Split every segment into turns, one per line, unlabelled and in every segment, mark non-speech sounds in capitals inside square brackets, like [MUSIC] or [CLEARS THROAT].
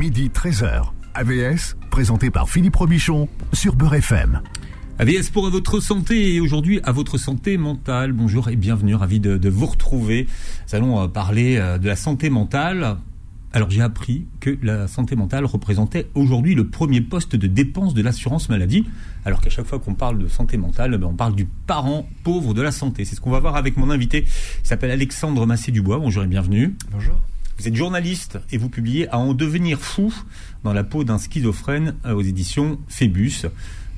midi 13h. AVS, présenté par Philippe Robichon sur Beurre FM.
AVS pour votre santé et aujourd'hui à votre santé mentale. Bonjour et bienvenue, ravi de, vous retrouver. Nous allons euh, parler euh, de la santé mentale. Alors j'ai appris que la santé mentale représentait aujourd'hui le premier poste de dépense de l'assurance maladie, alors qu'à chaque fois qu'on parle de santé mentale, ben, on parle du parent pauvre de la santé. C'est ce qu'on va voir avec mon invité, il s'appelle Alexandre Massé-Dubois. Bonjour et bienvenue.
Bonjour.
Vous êtes journaliste et vous publiez À en devenir fou dans la peau d'un schizophrène euh, aux éditions Phébus.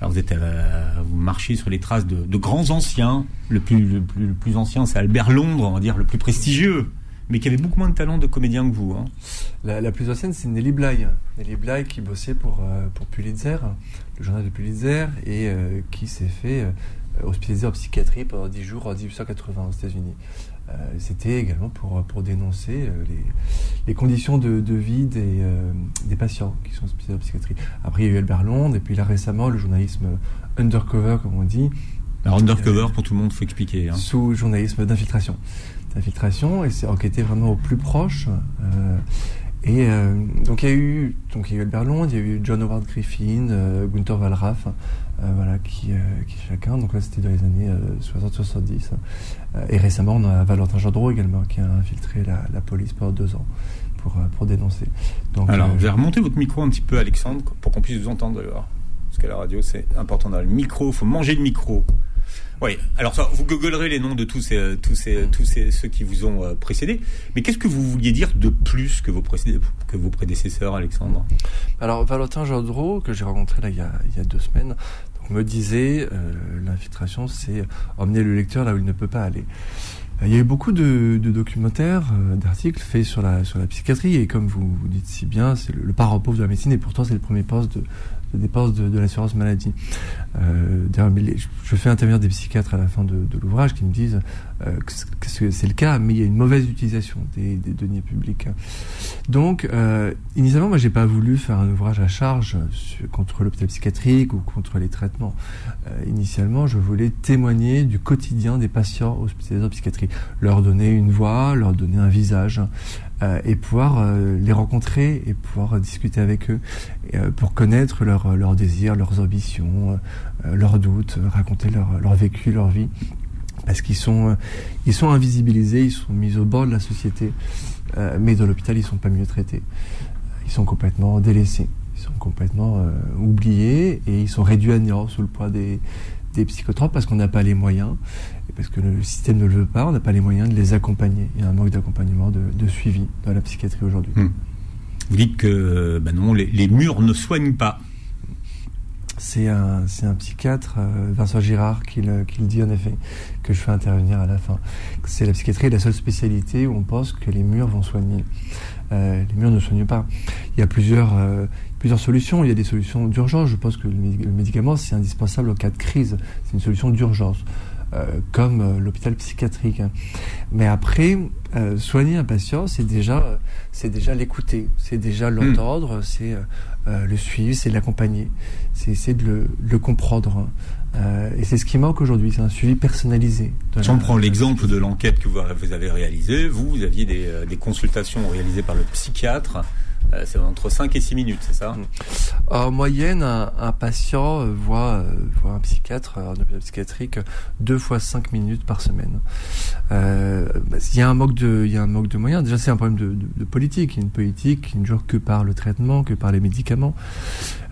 Alors vous, êtes, euh, vous marchez sur les traces de, grands anciens. Le plus, le plus, le plus ancien, c'est Albert Londres, on va dire, le plus prestigieux, mais qui avait beaucoup moins de talent de comédien que vous. Hein.
La, plus ancienne, c'est Nelly Bly. Nelly Bly qui bossait pour, euh, pour Pulitzer, le journal de Pulitzer, et qui s'est fait hospitaliser en psychiatrie pendant 10 jours en 1880 aux États-Unis. Euh, c'était également pour, pour dénoncer euh, les, les conditions de, de vie des, euh, des, patients qui sont hospitalisés en psychiatrie. Après, il y a eu Albert Londres, et puis là récemment, le journalisme undercover, comme on dit.
Alors, undercover, pour tout le monde, il faut expliquer. Hein.
Sous journalisme d'infiltration. D'infiltration, et c'est enquêté vraiment au plus proche. et donc il y a eu donc il y a eu Albert Londres, il y a eu John Howard Griffin, Gunther Wallraff, euh, voilà, qui, euh, qui chacun. Donc là, c'était dans les années 60-70. Euh, et récemment, on a Valentin Gendreau également, qui a infiltré la, la police pendant deux ans pour, pour dénoncer.
Donc, Alors, vous allez remonter votre micro un petit peu, Alexandre, pour qu'on puisse vous entendre dehors. Parce que la radio, c'est important dans le micro, il faut manger le micro. Oui, alors ça, vous googlerez les noms de tous, ces, tous, ces, tous ces, ceux qui vous ont précédé. Mais qu'est-ce que vous vouliez dire de plus que vos, que vos prédécesseurs, Alexandre?
Alors, Valentin Gendreau, que j'ai rencontré là il y, a, il y a deux semaines, me disait, euh, l'infiltration, c'est emmener le lecteur là où il ne peut pas aller. Il y a eu beaucoup de, documentaires, euh, d'articles faits sur la, sur la psychiatrie, et comme vous, vous dites si bien, c'est le, le parent pauvre de la médecine, et pourtant c'est le premier poste de, de dépenses de, l'assurance maladie. Euh, je fais intervenir des psychiatres à la fin de, l'ouvrage qui me disent euh, que c'est le cas, mais il y a une mauvaise utilisation des, deniers publics. Donc, euh, initialement, moi, j'ai pas voulu faire un ouvrage à charge contre l'hôpital psychiatrique ou contre les traitements. initialement, je voulais témoigner du quotidien des patients hospitalisés en psychiatrie, leur donner une voix, leur donner un visage, et pouvoir euh, les rencontrer et pouvoir discuter avec eux euh, pour connaître leurs leurs désirs, leurs ambitions, leurs doutes, raconter leur, leur vécu, leur vie. Parce qu'ils sont ils sont invisibilisés, ils sont mis au bord de la société, mais dans l'hôpital ils sont pas mieux traités, ils sont complètement délaissés, ils sont complètement oubliés et ils sont réduits à néant sous le poids des des psychotropes parce qu'on n'a pas les moyens et parce que le système ne le veut pas, on n'a pas les moyens de les accompagner. Il y a un manque d'accompagnement, de, suivi dans la psychiatrie aujourd'hui.
Hmm. Vous dites que ben non, les, murs ne soignent pas.
C'est un, c'est un psychiatre, euh, Vincent Girard, qui le, qui le, dit en effet, que je fais intervenir à la fin. C'est la psychiatrie la seule spécialité où on pense que les murs vont soigner. Euh, les murs ne soignent pas. Il y a plusieurs, euh, plusieurs solutions. Il y a des solutions d'urgence. Je pense que le médicament, c'est indispensable en cas de crise. C'est une solution d'urgence. Euh, comme euh, l'hôpital psychiatrique. Mais après, euh, soigner un patient, c'est déjà, c'est déjà l'écouter, c'est déjà hmm. l'entendre, c'est le suivre, c'est l'accompagner, c'est essayer de le, le comprendre. et c'est ce qui manque aujourd'hui, c'est un suivi personnalisé.
Si on prend l'exemple de l'enquête que vous avez réalisée, vous, vous aviez des, des consultations réalisées par le psychiatre c'est entre 5 et 6 minutes, c'est ça mm.
En moyenne, un, patient euh, voit, euh, voit, un psychiatre, un hôpital psychiatrique, deux fois 5 minutes par semaine. Euh, bah, il, y a un manque de, y a un manque de moyens. Déjà, c'est un problème de, de, de, politique. Il y a une politique qui ne joue que par le traitement, que par les médicaments.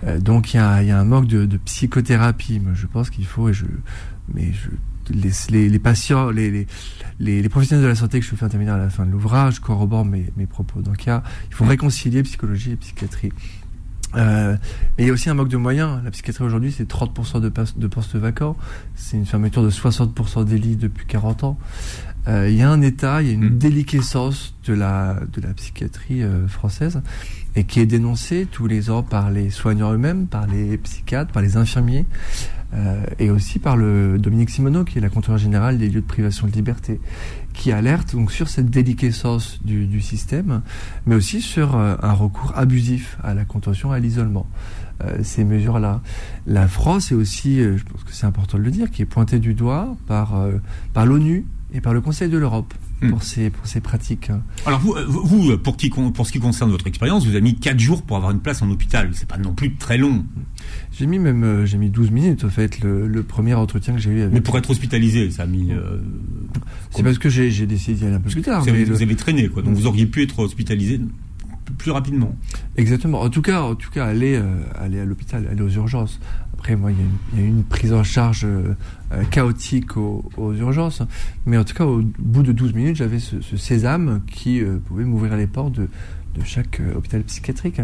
Euh, donc, il y, a, y, a, un manque de, psychothérapie. je pense qu'il faut, et je, mais je les, les, patients, les, les, professionnels de la santé que je fais intervenir à la fin de l'ouvrage corroborent mes, mes propos. Donc il, y a, il faut réconcilier psychologie et psychiatrie. Euh, mais il y a aussi un manque de moyens. La psychiatrie aujourd'hui, c'est 30% de, de postes vacants. C'est une fermeture de 60% des lits depuis 40 ans. Euh, il y a un état, il y a une mmh. déliquescence de la, de la psychiatrie euh, française et qui est dénoncée tous les ans par les soignants eux-mêmes, par les psychiatres, par les infirmiers. Euh, et aussi par le Dominique Simoneau, qui est la contrôleur générale des lieux de privation de liberté, qui alerte donc sur cette déliquescence du, système, mais aussi sur euh, un recours abusif à la contention, à l'isolement. Euh, ces mesures-là. La France est aussi, je pense que c'est important de le dire, qui est pointée du doigt par, par l'ONU et par le Conseil de l'Europe hmm. pour ces pour ces pratiques.
Alors vous, vous pour, qui, pour ce qui concerne votre expérience, vous avez mis 4 jours pour avoir une place en hôpital. C'est pas non plus très long.
J'ai mis même euh, j'ai mis 12 minutes en fait le, premier entretien que j'ai eu. Avec...
Mais pour être hospitalisé, ça a mis. Euh,
c'est parce que j'ai décidé d'y aller un peu plus tard.
Vous, avez, vous avez traîné quoi, donc vous auriez pu être hospitalisé plus rapidement.
Exactement. En tout cas, en tout cas, aller, euh, aller à l'hôpital, aller aux urgences. Après, moi, il y, a une prise en charge euh, euh, chaotique aux, urgences. Mais en tout cas, au bout de 12 minutes, j'avais ce, sésame qui pouvait m'ouvrir les portes de, de chaque hôpital psychiatrique.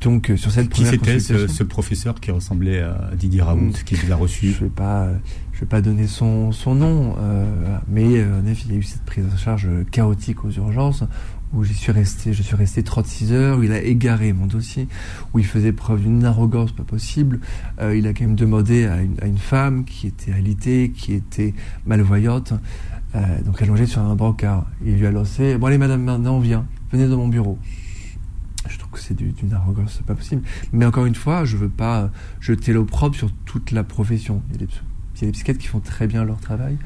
Donc, sur cette qui c'était ce, professeur qui ressemblait à Didier Raoult, qui vous a reçu
Je ne vais pas, je vais pas donner son, son nom, mais en effet, il y a eu cette prise en charge chaotique aux urgences où j'y suis resté, je suis resté 36 heures, où il a égaré mon dossier, où il faisait preuve d'une arrogance pas possible. Euh, il a quand même demandé à une, à une, femme qui était alitée, qui était malvoyante, euh, donc allongée sur un brancard. Il lui a lancé Bon, allez, madame, maintenant, vient, venez dans mon bureau. Je trouve que c'est d'une arrogance pas possible. Mais encore une fois, je veux pas jeter l'opprobre sur toute la profession. Il y a des, il y a des psychiatres qui font très bien leur travail,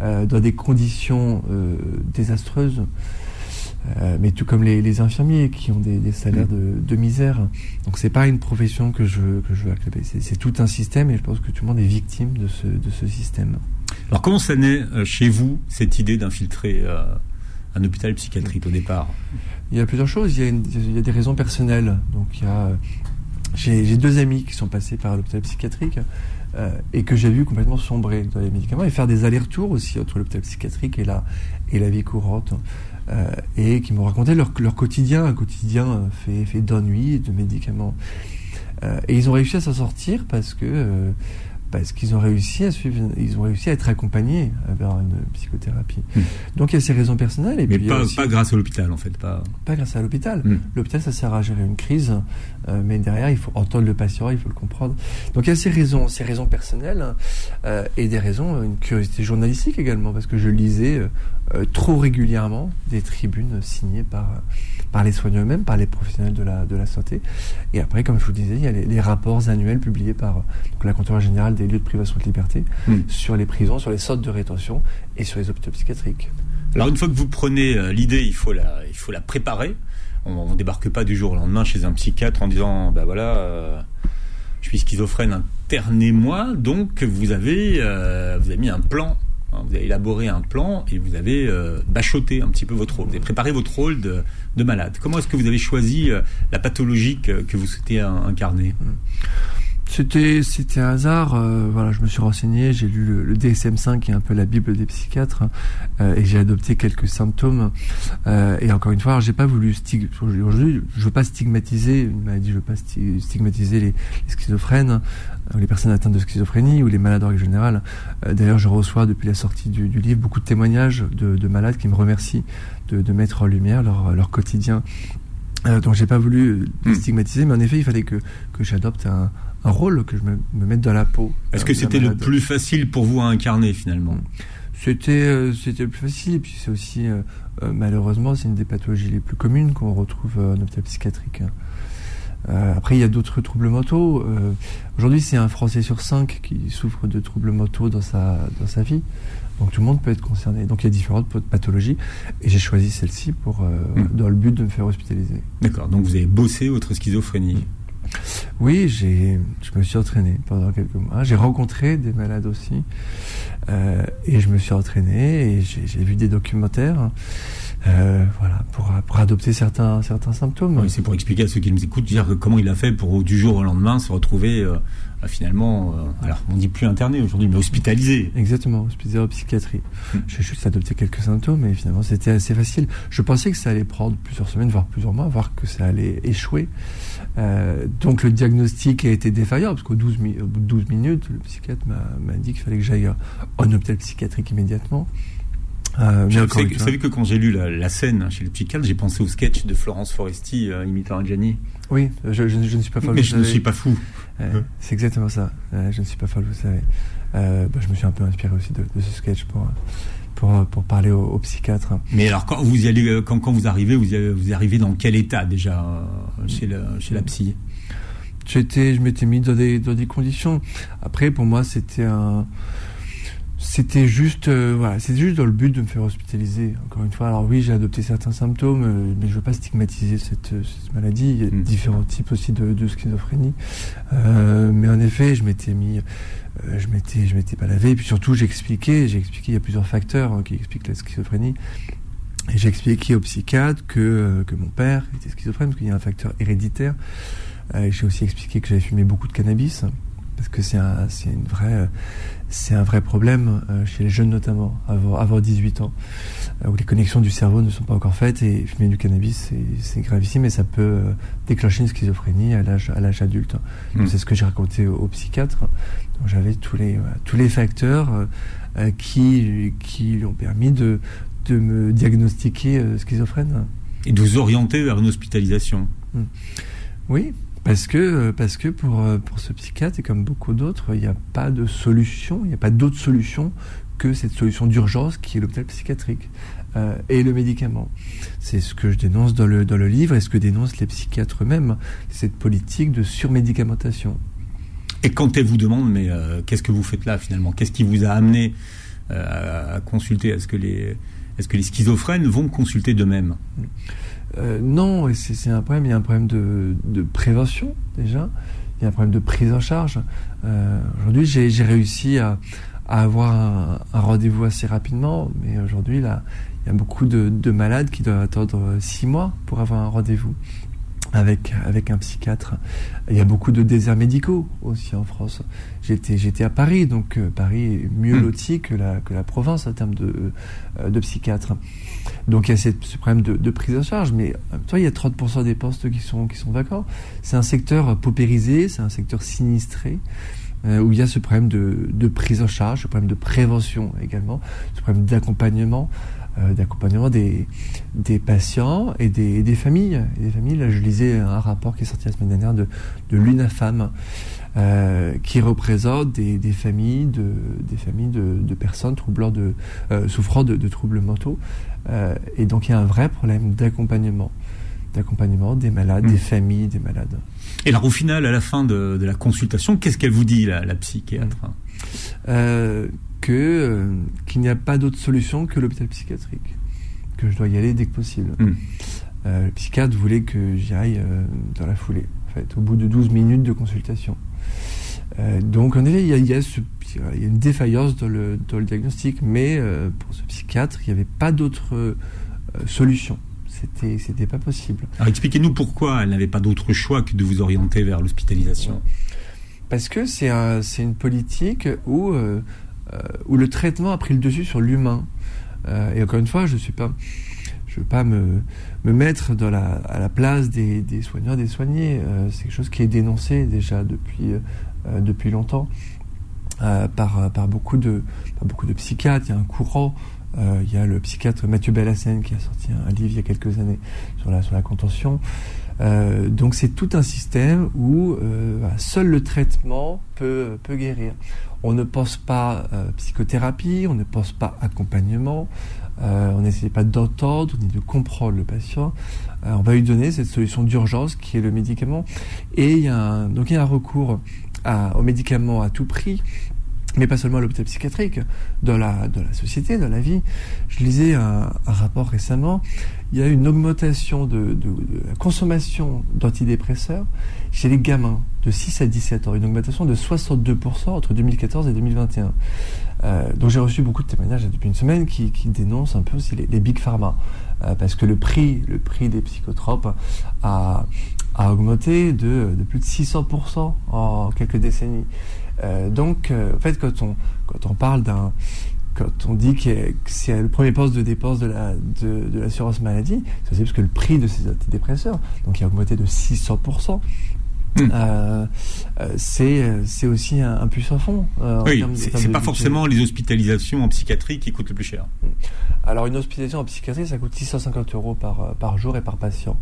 euh, dans des conditions euh, désastreuses. Euh, mais tout comme les, infirmiers qui ont des, salaires de, misère. Donc c'est pas une profession que je veux, que je veux C'est tout un système et je pense que tout le monde est victime de ce, de ce système.
Alors comment ça naît euh, chez vous cette idée d'infiltrer euh, un hôpital psychiatrique au départ
Il y a plusieurs choses. Il y a, des raisons personnelles. Donc j'ai deux amis qui sont passés par l'hôpital psychiatrique et que j'ai vu complètement sombrer dans les médicaments et faire des allers-retours aussi entre l'hôpital psychiatrique et la, vie courante. Euh, et qui m'ont raconté leur, quotidien, un quotidien euh, fait, fait d'ennui et de médicaments. Euh, et ils ont réussi à s'en sortir parce que parce qu'ils ont réussi à suivre, ils ont réussi à être accompagnés vers une psychothérapie. Hmm. Donc il y a ces raisons personnelles. Et
Mais
puis
pas, pas grâce à l'hôpital en fait. Pas,
pas grâce à l'hôpital. Hmm. L'hôpital ça sert à gérer une crise, euh, mais derrière il faut entendre le patient, il faut le comprendre. Donc il y a ces raisons, ces raisons personnelles euh, et des raisons, une curiosité journalistique également, parce que je lisais euh, trop régulièrement des tribunes signées par par les soignants eux-mêmes, par les professionnels de la, de la santé. Et après, comme je vous disais, il y a les, rapports annuels publiés par donc, la comptoir générale des lieux de privation de liberté hmm. sur les prisons, sur les sortes de rétention et sur les hôpitaux psychiatriques.
Alors une fois que vous prenez euh, l'idée, il faut la, il faut la préparer. On ne débarque pas du jour au lendemain chez un psychiatre en disant, ben voilà, euh, je suis schizophrène, internez-moi. Donc vous avez, euh, vous avez mis un plan vous avez élaboré un plan et vous avez euh, bachoté un petit peu votre rôle. Vous avez préparé votre rôle de, malade. Comment est-ce que vous avez choisi euh, la pathologie que, vous souhaitez incarner?
C'était c'était un hasard. Euh, voilà, je me suis renseigné, j'ai lu le, DSM-5 qui est un peu la bible des psychiatres et j'ai adopté quelques symptômes. et encore une fois, j'ai pas voulu aujourd'hui, je veux pas stigmatiser une maladie, je veux pas stigmatiser les schizophrènes les personnes atteintes de schizophrénie ou les malades en. Euh, d'ailleurs, je reçois depuis la sortie du, livre beaucoup de témoignages de, malades qui me remercient de, mettre en lumière leur, quotidien. Euh, donc j'ai pas voulu hmm. stigmatiser, mais en effet, il fallait que, que j'adopte un, rôle, que je me, mette dans la peau.
Est-ce que c'était le plus facile pour vous à incarner finalement?
C'était euh, c'était le plus facile, et puis c'est aussi malheureusement c'est une des pathologies les plus communes qu'on retrouve en hôpital psychiatrique. Euh, après, il y a d'autres troubles. Euh, Aujourd'hui, c'est un Français sur cinq qui souffre de troubles motos dans sa, dans sa vie. Donc tout le monde peut être concerné. Donc il y a différentes pathologies. Et j'ai choisi celle-ci pour, euh, hmm. dans le but de me faire hospitaliser.
D'accord. Donc vous avez bossé votre schizophrénie
oui, j'ai, je me suis entraîné pendant quelques mois. J'ai rencontré des malades aussi, euh, et je me suis entraîné et j'ai vu des documentaires. Euh, voilà, pour, pour adopter certains, certains symptômes.
Oui, c'est pour expliquer à ceux qui nous écoutent, dire comment il a fait pour du jour au lendemain se retrouver euh, bah, finalement, euh, alors on dit plus interné aujourd'hui, mais hospitalisé.
Exactement, hospitalisé en psychiatrie. Hmm. J'ai juste adopté quelques symptômes, mais finalement c'était assez facile. Je pensais que ça allait prendre plusieurs semaines, voire plusieurs mois, voire que ça allait échouer. Euh, donc le diagnostic a été défaillant, parce qu'au 12, bout de 12 minutes, le psychiatre m'a dit qu'il fallait que j'aille en hôpital psychiatrique immédiatement.
Euh, vous, savez, que quand j'ai lu la, scène chez le psychiatre, j'ai pensé au sketch de Florence Foresti euh, imitant Gianni.
Oui, je, je, ne suis pas folle.
Mais je ne suis pas fou.
C'est exactement ça. je ne suis pas folle, vous savez. Euh, bah, je me suis un peu inspiré aussi de, ce sketch pour, pour, pour parler au, au, psychiatre.
Mais alors, quand vous y allez, quand, quand vous arrivez, vous, y, vous arrivez dans quel état déjà euh, chez, le, chez la psy?
J'étais, je m'étais mis dans des, dans des conditions. Après, pour moi, c'était un c'était juste, euh, voilà, c'était juste dans le but de me faire hospitaliser. Encore une fois, alors oui, j'ai adopté certains symptômes, euh, mais je veux pas stigmatiser cette, euh, cette maladie. Il y a
Mm.
différents types aussi de, de schizophrénie. Euh, mais en effet, je m'étais mis, je m'étais, je m'étais pas lavé. Et puis surtout, j'ai expliqué, j'ai expliqué, il y a plusieurs facteurs hein, qui expliquent la schizophrénie. Et j'ai expliqué au psychiatre que, que mon père était schizophrène, parce qu'il y a un facteur héréditaire. J'ai aussi expliqué que j'avais fumé beaucoup de cannabis, parce que c'est un, une vraie, c'est un vrai problème euh, chez les jeunes notamment, avoir 18 ans, euh, où les connexions du cerveau ne sont pas encore faites, et fumer du cannabis, c'est, gravissime, et ça peut euh, déclencher une schizophrénie à l'âge, à l'âge adulte.
Mm.
C'est ce que j'ai raconté au, au psychiatre. J'avais tous les, tous les facteurs qui, qui lui ont permis de, de me diagnostiquer schizophrène.
Et de vous orienter vers une hospitalisation.
Oui, parce que, euh, parce que pour, euh, pour ce psychiatre, et comme beaucoup d'autres, il n'y a pas de solution, il n'y a pas d'autre solution que cette solution d'urgence qui est l'hôpital psychiatrique euh, et le médicament. C'est ce que je dénonce dans le, dans le livre et ce que dénoncent les psychiatres eux-mêmes, cette politique de surmédicamentation.
Et quand elle vous demande, mais qu'est-ce que vous faites là finalement? Qu'est-ce qui vous a amené à consulter? Est-ce que les est-ce que les schizophrènes vont consulter d'eux-mêmes?
Euh, non, c'est un problème. Il y a un problème de, prévention déjà. Il y a un problème de prise en charge. Euh, Aujourd'hui, j'ai réussi à, avoir un, rendez-vous assez rapidement, mais aujourd'hui, il y a beaucoup de, de malades qui doivent attendre six mois pour avoir un rendez-vous avec avec un psychiatre. Il y a beaucoup de déserts médicaux aussi en France. J'étais j'étais à Paris, donc euh, Paris est mieux
Mm.
loti que la que la province en termes de euh, de psychiatres. Donc il y a cette- ce problème de, de prise en charge, mais même temps il y a 30% des postes qui sont qui sont vacants. C'est un secteur paupérisé, c'est un secteur sinistré. euh, où il y a ce problème de, de prise en charge, ce problème de prévention également, ce problème d'accompagnement, euh, d'accompagnement des, des patients et des, et des familles. Et des familles. Là, je lisais un rapport qui est sorti la semaine dernière de, de l'UNAFAM, euh, qui représente des, des familles de des familles de, de personnes troublant de euh, souffrant de, de troubles mentaux. Euh, et donc il y a un vrai problème d'accompagnement, d'accompagnement des malades, des familles des malades.
Et alors au final, à la fin de, de la consultation, qu'est-ce qu'elle vous dit, la, la psychiatre?
Euh, que euh, qu'il n'y a pas d'autre solution que l'hôpital psychiatrique, que je dois y aller dès que possible.
Mm.
Euh, le psychiatre voulait que j'y aille euh, dans la foulée, en fait, au bout de 12 minutes de consultation. Donc en effet, il y a, il y, a ce- il y a une défaillance dans le, dans le diagnostic, mais pour ce psychiatre, il n'y avait pas d'autre solution. C'était, c'était pas possible.
Alors expliquez-nous pourquoi elle n'avait pas d'autre choix que de vous orienter vers l'hospitalisation.
Parce que c'est un, c'est une politique où, où le traitement a pris le dessus sur l'humain. Euh, et encore une fois, je suis pas, je veux pas me, me mettre à la place des, des soignants, des soignés. Euh, c'est quelque chose qui est dénoncé déjà depuis, euh, depuis longtemps euh, par, par, beaucoup de, beaucoup de psychiatres. Il y a un courant. Euh, il y a le psychiatre Mathieu Bellassène qui a sorti un, livre il y a quelques années sur la, sur la contention. Euh, donc c'est tout un système où euh, seul le traitement peut, peut guérir. On ne pense pas euh, psychothérapie, on ne pense pas accompagnement, euh, on n'essaie pas d'entendre ni de comprendre le patient. Euh, on va lui donner cette solution d'urgence qui est le médicament. Et il y a un, donc il y a un recours à, au médicament à tout prix mais pas seulement à l'hôpital psychiatrique, dans la, dans la société, dans la vie. Je lisais un, un rapport récemment, il y a une augmentation de, de, de la consommation d'antidépresseurs chez les gamins de 6 à 17 ans, une augmentation de 62% entre 2014 et 2021. Euh, donc j'ai reçu beaucoup de témoignages depuis une semaine qui, qui dénoncent un peu aussi les, les big pharma, euh, parce que le prix, le prix des psychotropes a, a augmenté de, de plus de 600% en quelques décennies. Euh, donc, euh, en fait, quand on, quand on parle d'un. Quand on dit que c'est le premier poste de dépense de la de, de l'assurance maladie, c'est parce que le prix de ces antidépresseurs, donc il a augmenté de 600%.
Mm.
Euh, euh, c'est c'est aussi un, un puissant fond. euh,
Oui, c'est pas forcément les hospitalisations en psychiatrie qui coûtent le plus cher.
Alors une hospitalisation en psychiatrie, ça coûte 650 euros par, euh, par jour et par patient.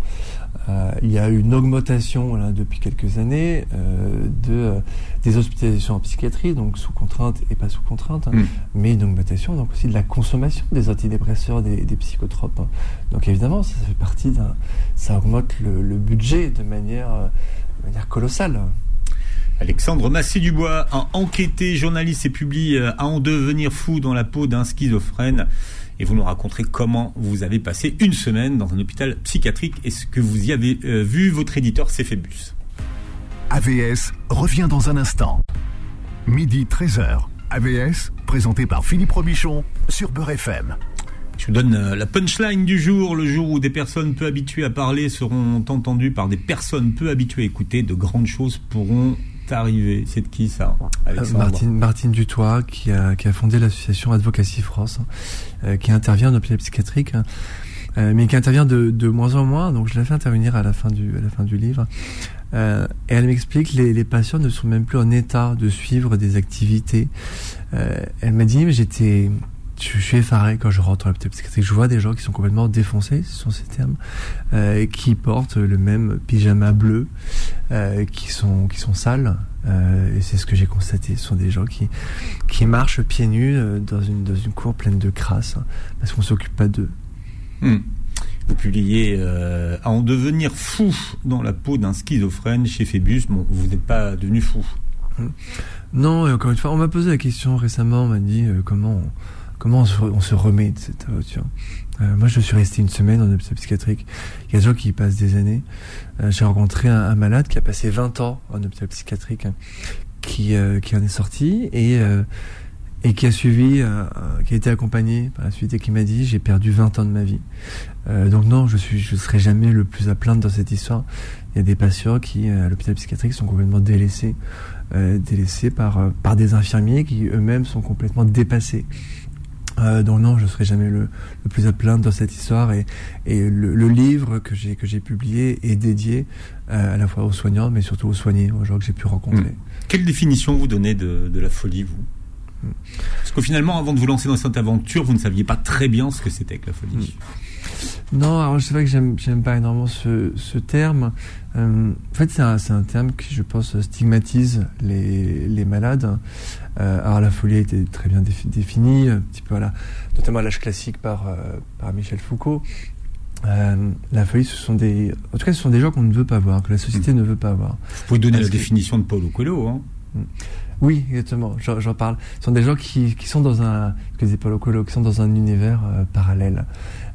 Euh, il y a eu une augmentation là, depuis quelques années euh, de, euh, des hospitalisations en psychiatrie, donc sous contrainte et pas sous contrainte, hein,
Mm.
mais une augmentation donc aussi de la consommation des antidépresseurs, des, des psychotropes. hein. Donc évidemment, ça, fait partie d'un, ça augmente le, le budget de manière, euh, de manière colossale.
Alexandre Massé-Dubois a enquêté, journaliste et publie euh, À en devenir fou dans la peau d'un schizophrène. Et vous nous raconterez comment vous avez passé une semaine dans un hôpital psychiatrique et ce que vous y avez euh, vu. Votre éditeur, c'est Phébus.
AVS revient dans un instant. Midi 13h. AVS, présenté par Philippe Robichon sur Beurre FM.
Je vous donne euh, la punchline du jour, le jour où des personnes peu habituées à parler seront entendues par des personnes peu habituées à écouter, de grandes choses pourront arrivé C'est de qui ça
euh, Martine, Martine Dutoit, qui a, qui a fondé l'association Advocacy France, hein, euh, qui intervient en hôpital psychiatrique, hein, mais qui intervient de, de, moins en moins. Donc je l'ai fait intervenir à la fin du, à la fin du livre. et elle m'explique les, les patients ne sont même plus en état de suivre des activités. elle m'a dit, mais j'étais je suis effaré quand je rentre dans l'hôpital psychiatrique. Je vois des gens qui sont complètement défoncés, ce sont ces termes, euh, qui portent le même pyjama bleu, euh, qui sont qui sont sales. Euh, et c'est ce que j'ai constaté. Ce sont des gens qui qui marchent pieds nus dans une dans une cour pleine de crasse hein, parce qu'on s'occupe pas d'eux.
Hmm. Vous publiez euh, à en devenir fou dans la peau d'un schizophrène chez Phébus. Bon, vous n'êtes pas devenu fou.
Hmm. Non, et encore une fois, on m'a posé la question récemment. On m'a dit comment. On, comment on se, remet de cette euh, Moi, je suis resté une semaine en hôpital psychiatrique. Il y a des gens qui passent des années. Euh, j'ai rencontré un, malade qui a passé 20 ans en hôpital psychiatrique, hein, qui, euh, qui en est sorti et, et qui a suivi, qui a été accompagné par la suite et qui m'a dit j'ai perdu 20 ans de ma vie. donc non, je suis, je serai jamais le plus à plaindre dans cette histoire. Il y a des patients qui, à l'hôpital psychiatrique, sont complètement délaissés, délaissés par, par des infirmiers qui eux-mêmes sont complètement dépassés. Euh, donc non, je ne serai jamais le, plus à plaindre dans cette histoire. Et, le, livre que j'ai publié est dédié euh, à la fois aux soignants, mais surtout aux soignés, aux gens que j'ai pu rencontrer. Hmm.
Quelle définition vous donnez de, de la folie, vous? Parce que finalement, avant de vous lancer dans cette aventure, vous ne saviez pas très bien ce que c'était que la folie. Hmm.
Non, alors c'est vrai que j'aime, j'aime pas énormément ce, ce terme. Euh, en fait, c'est un, c'est un terme qui, je pense, stigmatise les, les malades. Euh, alors la folie a été très bien définie, un petit peu, voilà, notamment à l'âge classique par, euh, par Michel Foucault. La folie, ce sont des, en tout cas, ce sont des gens qu'on ne veut pas voir, que la société mm. ne veut pas voir.
Vous pouvez donner la définition de Paulo Coelho, hein mm.
Oui, exactement. J'en parle. Ce sont des gens qui, sont dans un, que disait Paulo Coelho, dans un univers euh, parallèle.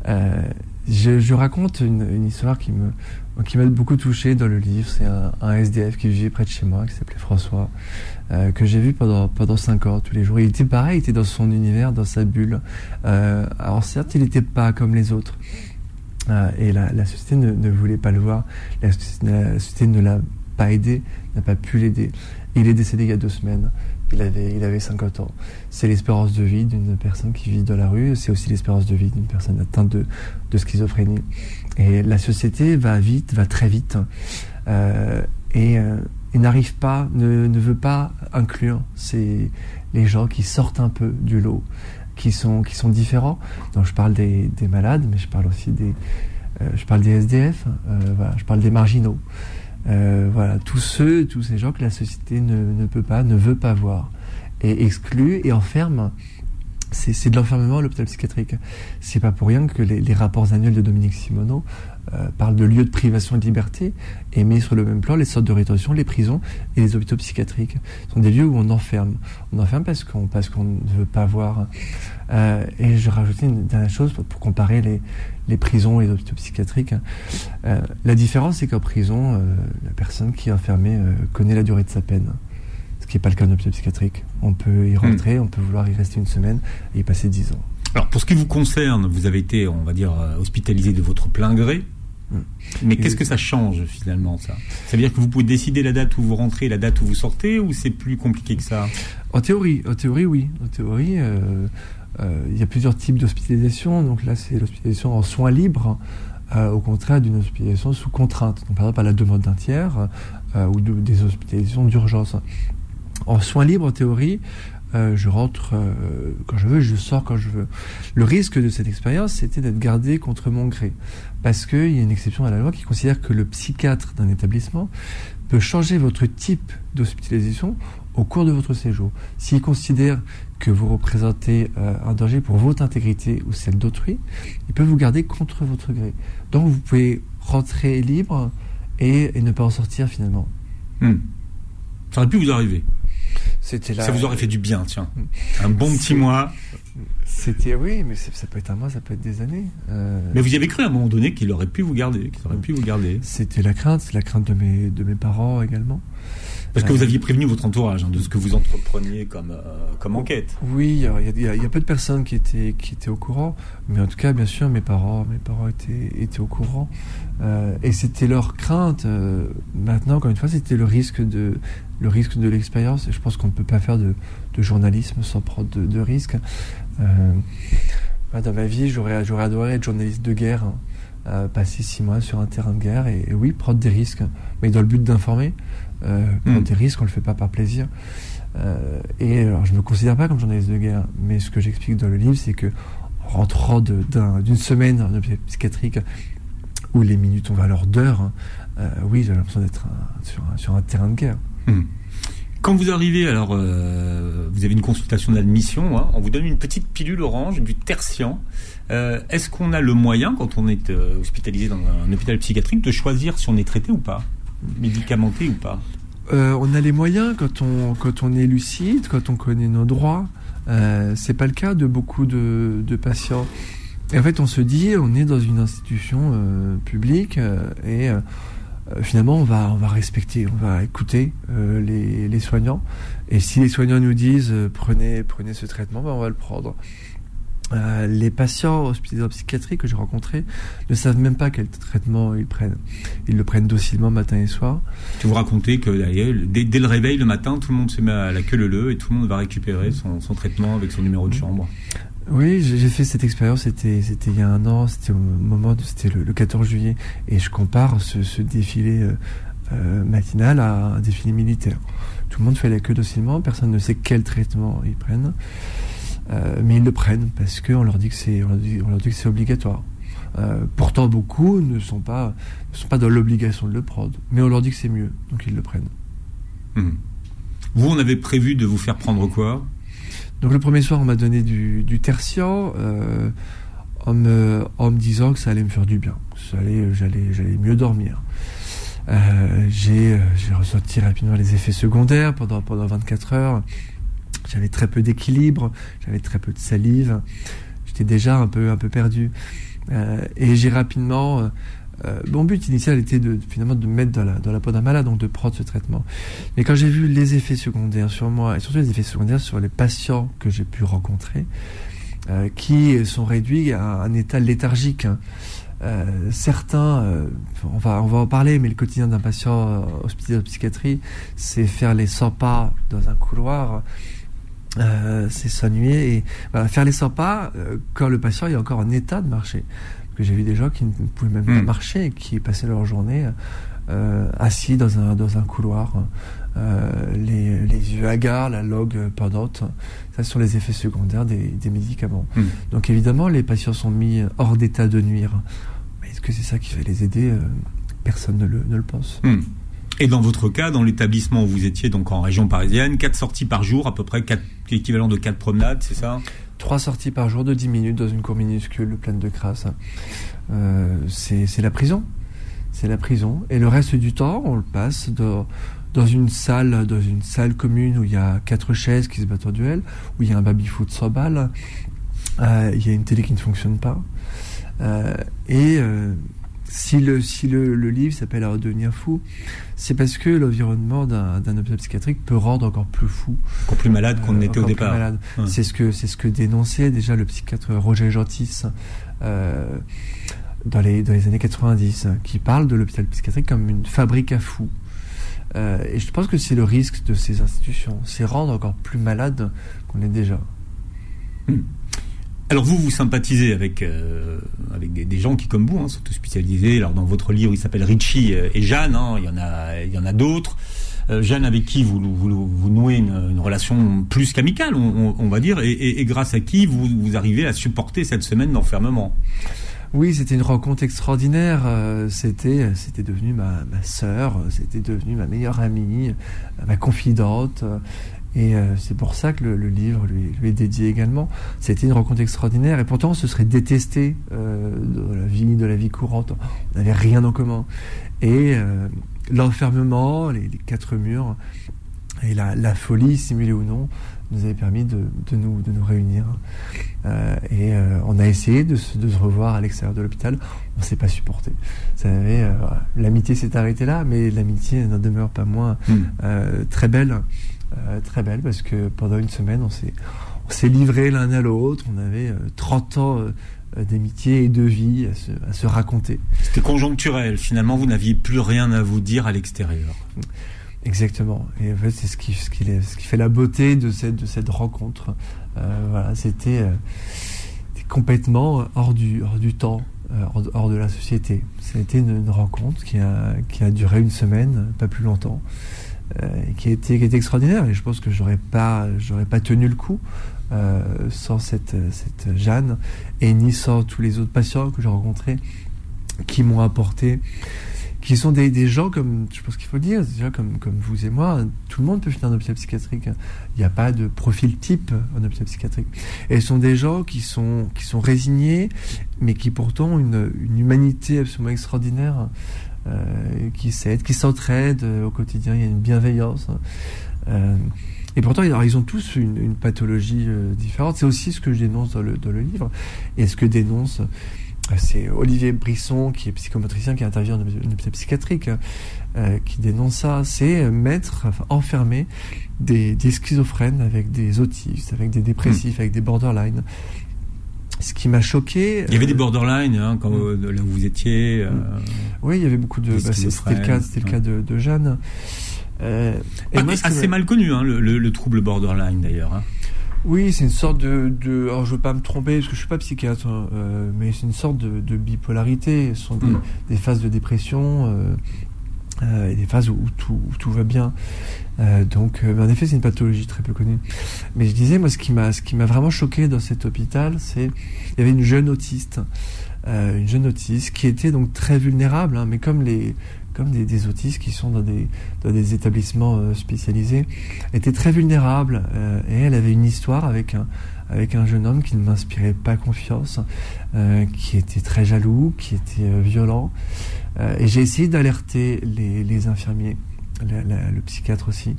Euh, je, raconte une, histoire qui me, qui m'a beaucoup touché dans le livre. C'est un, SDF qui vivait près de chez moi, qui s'appelait François, euh, que j'ai vu pendant pendant cinq ans tous les jours. Il était pareil, il était dans son univers, dans sa bulle. Alors certes, il n'était pas comme les autres. Et la, société ne, ne, voulait pas le voir. La, la société ne l'a pas aidé, n'a pas pu l'aider. Il est décédé il y a deux semaines. Il avait, il avait 50 ans. C'est l'espérance de vie d'une personne qui vit dans la rue. C'est aussi l'espérance de vie d'une personne atteinte de, de, schizophrénie. Et la société va vite, va très vite. Euh, et, euh, n'arrive pas, ne, ne, veut pas inclure ces, les gens qui sortent un peu du lot, qui sont, qui sont différents. Donc je parle des, des malades, mais je parle aussi des, euh, je parle des SDF, je parle des marginaux. Euh, voilà, tous ceux, tous ces gens que la société ne, ne, peut pas, ne veut pas voir, et exclut et enferme. C'est de l'enfermement à l'hôpital psychiatrique. C'est pas pour rien que les, les, rapports annuels de Dominique Simoneau euh, parlent de lieux de privation de liberté et met sur le même plan les sortes de rétention, les prisons et les hôpitaux psychiatriques. Ce sont des lieux où on enferme. On enferme parce qu'on parce qu'on ne veut pas voir. Euh, et je rajoutais une dernière chose pour, pour comparer les, les prisons et les hôpitaux psychiatriques. Euh, la différence, c'est qu'en prison, euh, la personne qui est enfermée euh, connaît la durée de sa peine. Ce qui n'est pas le cas en hôpital psychiatrique. On peut y rentrer, mmh. on peut vouloir y rester une semaine et y passer dix ans.
Alors, pour ce qui vous concerne, vous avez été, on va dire, hospitalisé de votre plein gré. Mmh. Mais qu'est-ce que ça change finalement ça? Ça veut dire que vous pouvez décider la date où vous rentrez, la date où vous sortez, ou c'est plus compliqué que ça?
En théorie, en théorie oui. En théorie, euh, euh, il y a plusieurs types d'hospitalisation. Donc là, c'est l'hospitalisation en soins libres, euh, au contraire d'une hospitalisation sous contrainte. Donc par exemple à la demande d'un tiers ou de, des hospitalisations d'urgence. En soins libres, en théorie, euh, je rentre euh, quand je veux, je sors quand je veux. Le risque de cette expérience, c'était d'être gardé contre mon gré. Parce qu'il y a une exception à la loi qui considère que le psychiatre d'un établissement peut changer votre type d'hospitalisation au cours de votre séjour. S'il considère que vous représentez euh, un danger pour votre intégrité ou celle d'autrui, il peut vous garder contre votre gré. Donc vous pouvez rentrer libre et, ne pas en sortir finalement.
Hmm. Ça aurait pu vous arriver.
C'était
Ça vous aurait fait du bien, tiens. Un bon petit mois.
C'était oui, mais ça peut être un mois, ça peut être des années.
Euh, mais vous y avez cru à un moment donné qu'il aurait pu vous garder, qu'il aurait pu vous garder.
C'était la crainte, la crainte de mes de mes parents également.
Parce que vous aviez prévenu votre entourage hein, de ce que vous entrepreniez comme, euh, comme enquête.
Oui, il y, a peu de personnes qui étaient, qui étaient au courant, mais en tout cas, bien sûr, mes parents, mes parents étaient, étaient au courant. Euh, et c'était leur crainte. Euh, maintenant, encore une fois, c'était le risque de le risque de l'expérience. Et je pense qu'on ne peut pas faire de, de, journalisme sans prendre de, de risques. dans ma vie, j'aurais, j'aurais adoré être journaliste de guerre. Hein, passer six mois sur un terrain de guerre et, et oui, prendre des risques, mais dans le but d'informer. Euh, prendre hmm. des risques, on le fait pas par plaisir. Euh, et alors, je me considère pas comme journaliste de guerre, mais ce que j'explique dans le livre, c'est que en rentrant d'une semaine en hôpital psychiatrique où les minutes ont valeur d'heure, hein, euh, oui, j'ai l'impression d'être sur, sur, un terrain de guerre.
Hmm. Quand vous arrivez, alors vous avez une consultation d'admission, hein, on vous donne une petite pilule orange, du tertian. Est-ce qu'on a le moyen, quand on est hospitalisé dans un hôpital psychiatrique, de choisir si on est traité ou pas médicamenté ou pas?
Euh, On a les moyens quand on, quand on est lucide, quand on connaît nos droits. Euh, c'est pas le cas de beaucoup de, de, patients. Et en fait, on se dit, on est dans une institution euh, publique euh, finalement, on va, on va respecter, on va écouter les, les, soignants. Et si les soignants nous disent prenez, prenez ce traitement, ben on va le prendre. Euh, les patients hospitalisés en psychiatrie que j'ai rencontrés ne savent même pas quel traitement ils prennent. Ils le prennent docilement matin et soir.
Tu vous racontais que dès, dès, le réveil le matin, tout le monde se met à la queue leu et tout le monde va récupérer son, son traitement avec son numéro de chambre.
Oui, j'ai fait cette expérience, c'était il y a un an, c'était au moment, c'était le, 14 juillet, et je compare ce, ce défilé euh, euh, matinal à un défilé militaire. Tout le monde fait la queue docilement, personne ne sait quel traitement ils prennent. Euh, mais ils le prennent parce qu'on leur dit que c'est on leur dit, c'est obligatoire. Pourtant, beaucoup ne sont pas dans l'obligation de le prendre, mais on leur dit que c'est mieux, donc ils le prennent.
Hmm. Vous, on avait prévu de vous faire prendre quoi?
Donc le premier soir, on m'a donné du, du tertian. Euh, en me, en me disant que ça allait me faire du bien, allait, j'allais, mieux dormir. Euh, j'ai, ressenti rapidement les effets secondaires pendant, pendant 24 heures. J'avais très peu d'équilibre, j'avais très peu de salive, j'étais déjà un peu, un peu perdu. Euh, et j'ai rapidement. Euh, mon but initial était de, finalement de me mettre dans la, dans peau d'un malade, donc de prendre ce traitement. Mais quand j'ai vu les effets secondaires sur moi, et surtout les effets secondaires sur les patients que j'ai pu rencontrer, euh, qui sont réduits à un état léthargique. Hein. Euh, certains, on, va, en parler, mais le quotidien d'un patient hospitalisé de psychiatrie, c'est faire les 100 pas dans un couloir, c'est s'ennuyer et faire les 100 pas quand le patient est encore en état de marcher. Que j'ai vu des gens qui ne pouvaient même pas hmm. marcher qui passaient leur journée euh, assis dans un, dans un couloir, les, les, yeux hagards, la logue pendante. Ça, ce sont les effets secondaires des, des médicaments. Hmm. Donc évidemment, les patients sont mis hors d'état de nuire. Mais est-ce que c'est ça qui va les aider? Personne ne le, ne le pense.
Hmm. Et dans votre cas, dans l'établissement où vous étiez donc en région parisienne, quatre sorties par jour, à peu près l'équivalent de quatre promenades, c'est ça?
Trois sorties par jour de 10 minutes dans une cour minuscule pleine de crasse. Euh, c'est la prison. C'est la prison. Et le reste du temps, on le passe dans, dans une salle, dans une salle commune où il y a quatre chaises qui se battent en duel, où il y a un baby-foot sans balle, euh, il y a une télé qui ne fonctionne pas. Euh, et euh, si le, si le, le livre s'appelle À redevenir fou, c'est parce que l'environnement d'un hôpital psychiatrique peut rendre encore plus fou.
Encore plus malade qu'on n'était au départ.
C'est ce que ce que dénonçait déjà le psychiatre Roger Gentis euh, dans, les, dans les années 90, qui parle de l'hôpital psychiatrique comme une fabrique à fous. Euh, et je pense que c'est le risque de ces institutions, c'est rendre encore plus malade qu'on est déjà.
Hmm. Alors vous, vous sympathisez avec euh, avec des, gens qui, comme vous, hein, sont spécialisés. Alors dans votre livre, il s'appelle Richie euh, et Jeanne. Hein, il y en a, il y en a d'autres. Euh, Jeanne avec qui vous, vous, vous nouez une, relation plus qu'amicale, on, va dire, et, grâce à qui vous, vous arrivez à supporter cette semaine d'enfermement?
Oui, c'était une rencontre extraordinaire. Euh, c'était, c'était devenu ma, sœur, c'était devenu ma meilleure amie, ma confidente. Et euh, c'est pour ça que le, livre lui, est dédié également. C'était une rencontre extraordinaire et pourtant on se serait détesté euh, de la vie, courante. On n'avait rien en commun. Et euh, l'enfermement, les, quatre murs, Et la folie, simulée ou non, nous avait permis de, de, nous, de nous réunir. Euh, et euh, on a essayé de se, de se revoir à l'extérieur de l'hôpital. On ne s'est pas supporté. Vous savez, euh, l'amitié s'est arrêtée là, mais l'amitié n'en demeure pas moins
Mm.
euh, très belle. Très belle parce que pendant une semaine, on s'est, on s'est livré l'un à l'autre. On avait euh, 30 ans d'amitié et de vie à se, à se raconter.
C'était conjoncturel. Finalement, vous n'aviez plus rien à vous dire à l'extérieur.
Exactement. Et en fait, c'est ce qui, ce qui, ce qui fait la beauté de cette, de cette rencontre. Euh, voilà, c'était euh, complètement hors du, hors du temps, euh, hors, de, hors de la société. C'était une, une rencontre qui a, qui a duré une semaine, pas plus longtemps, euh, qui été, qui été extraordinaire. Et je pense que j'aurais pas, j'aurais pas tenu le coup euh, sans cette, cette Jeanne et ni sans tous les autres patients que j'ai rencontrés qui m'ont apporté qui sont des, gens comme, je pense qu'il faut le dire, déjà comme, comme vous et moi, tout le monde peut finir en hôpital psychiatrique. Il n'y a pas de profil type en hôpital psychiatrique. Et ce sont des gens qui sont, qui sont résignés, mais qui pourtant ont une, une humanité absolument extraordinaire, euh, qui s'aident, qui s'entraident euh, au quotidien. Il y a une bienveillance. Euh, et pourtant, ils ont tous une, pathologie différente. C'est aussi ce que je dénonce dans le, dans le livre, et ce que dénonce c'est Olivier Brisson, qui est psychomotricien, qui intervient en hôpital psychiatrique, euh, qui dénonce ça. C'est mettre, enfin, enfermer des, des, schizophrènes avec des autistes, avec des dépressifs, mmh. avec des borderline. Ce qui m'a choqué.
Il y avait des borderline hein, quand mmh. là où vous étiez. Euh,
oui, il y avait beaucoup de. Bah, c'était le cas, c'était le cas de, de Jeanne.
Euh, et ah, moi, assez mal connu, hein, le, le, le, trouble borderline d'ailleurs. Hein.
Oui, c'est une sorte de, de, Alors, je veux pas me tromper parce que je suis pas psychiatre, euh, mais c'est une sorte de, de, bipolarité. Ce sont des, mmh. des phases de dépression euh, euh, et des phases où, où, tout, où tout, va bien. Euh, donc, en effet, c'est une pathologie très peu connue. Mais je disais, moi, ce qui m'a, ce qui m'a vraiment choqué dans cet hôpital, c'est il y avait une jeune autiste, euh, une jeune autiste qui était donc très vulnérable, hein, mais comme les comme des, autistes qui sont dans des, établissements euh, spécialisés, était très vulnérable euh, et elle avait une histoire avec un, jeune homme qui ne m'inspirait pas confiance, euh, qui était très jaloux, qui était violent. et j'ai essayé d'alerter les, infirmiers, le psychiatre aussi,